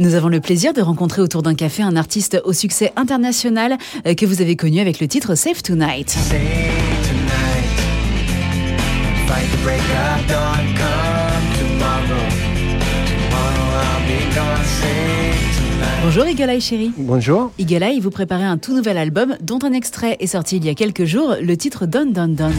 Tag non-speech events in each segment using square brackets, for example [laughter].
Nous avons le plaisir de rencontrer autour d'un café un artiste au succès international euh, que vous avez connu avec le titre Save Tonight. Bonjour Igalai chéri. Bonjour. Vous préparez un tout nouvel album dont un extrait est sorti il y a quelques jours, le titre Don Don Don.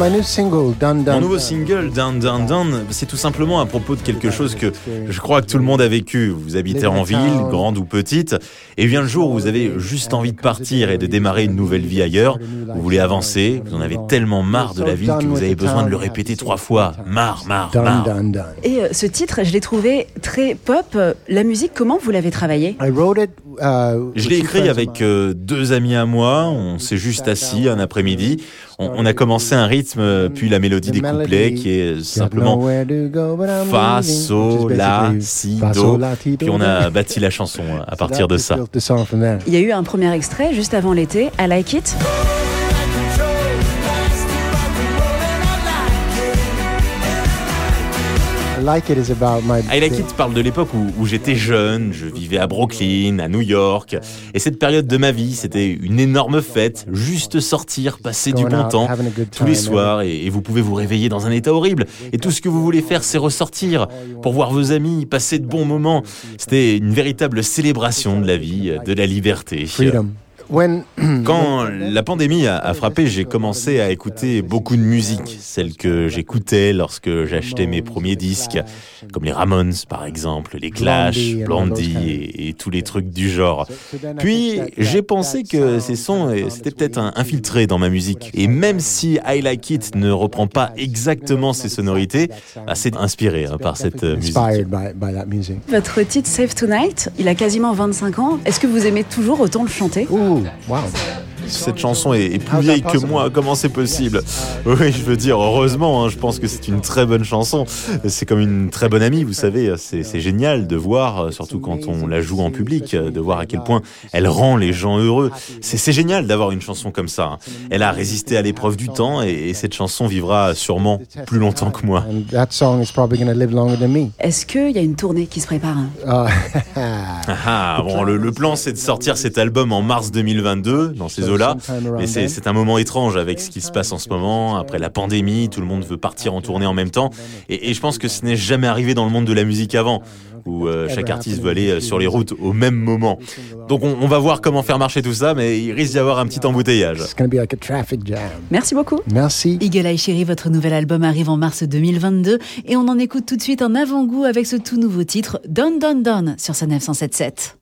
Mon nouveau single, Down Down Down, c'est tout simplement à propos de quelque chose que je crois que tout le monde a vécu. Vous habitez en ville, grande ou petite, et vient le jour où vous avez juste envie de partir et de démarrer une nouvelle vie ailleurs. Vous voulez avancer, vous en avez tellement marre de la ville que vous avez besoin de le répéter trois fois. Marre, marre, marre. Et euh, ce titre, je l'ai trouvé très pop. La musique, comment vous l'avez travaillé? Uh, Je l'ai écrit avec euh, deux amis à moi. On s'est juste assis un après-midi. On, a commencé un rythme, puis la mélodie des couplets qui est simplement Fa, Sol, La, Si, Do. Puis on a bâti la chanson à partir de ça. Il y a eu un premier extrait juste avant l'été, I Like It. I Like It parle de l'époque où, j'étais jeune, je vivais à Brooklyn, à New York. Et cette période de ma vie, c'était une énorme fête, juste sortir, passer du bon temps tous les soirs. Et, et vous pouvez vous réveiller dans un état horrible. Et tout ce que vous voulez faire, c'est ressortir pour voir vos amis, passer de bons moments. C'était une véritable célébration de la vie, de la liberté. [clears throat] Quand la pandémie a, frappé, j'ai commencé à écouter beaucoup de musique, celle que j'écoutais lorsque j'achetais mes premiers disques, comme les Ramones par exemple, les Clash, Blondie et, tous les trucs du genre. Puis j'ai pensé que ces sons c'était peut-être infiltrés dans ma musique. Et même si I Like It ne reprend pas exactement ces sonorités, bah, c'est inspiré hein, par cette musique. Votre titre Save Tonight, il a quasiment 25 ans. Est-ce que vous aimez toujours autant le chanter? Wow. Awesome. Cette chanson est, plus ah, vieille que moi. Comment c'est possible Oui, je veux dire, heureusement, hein, je pense que c'est une très bonne chanson. C'est comme une très bonne amie, vous savez. C'est génial de voir, surtout quand on la joue en public, de voir à quel point elle rend les gens heureux. C'est génial d'avoir une chanson comme ça. Elle a résisté à l'épreuve du temps et, cette chanson vivra sûrement plus longtemps que moi. Est-ce qu'il y a une tournée qui se prépare ah. Ah, ah, bon, le, le plan, c'est de sortir cet album en mars 2022 dans ces eaux mais c'est un moment étrange avec ce qui se passe en ce moment. Après la pandémie, tout le monde veut partir en tournée en même temps. Et, je pense que ce n'est jamais arrivé dans le monde de la musique avant où euh, chaque artiste veut aller euh, sur les routes au même moment. Donc on, va voir comment faire marcher tout ça, mais il risque d'y avoir un petit embouteillage. Merci beaucoup. Merci. Eagle Chérie, votre nouvel album arrive en mars 2022 et on en écoute tout de suite un avant-goût avec ce tout nouveau titre Don Don Don sur sa 9177.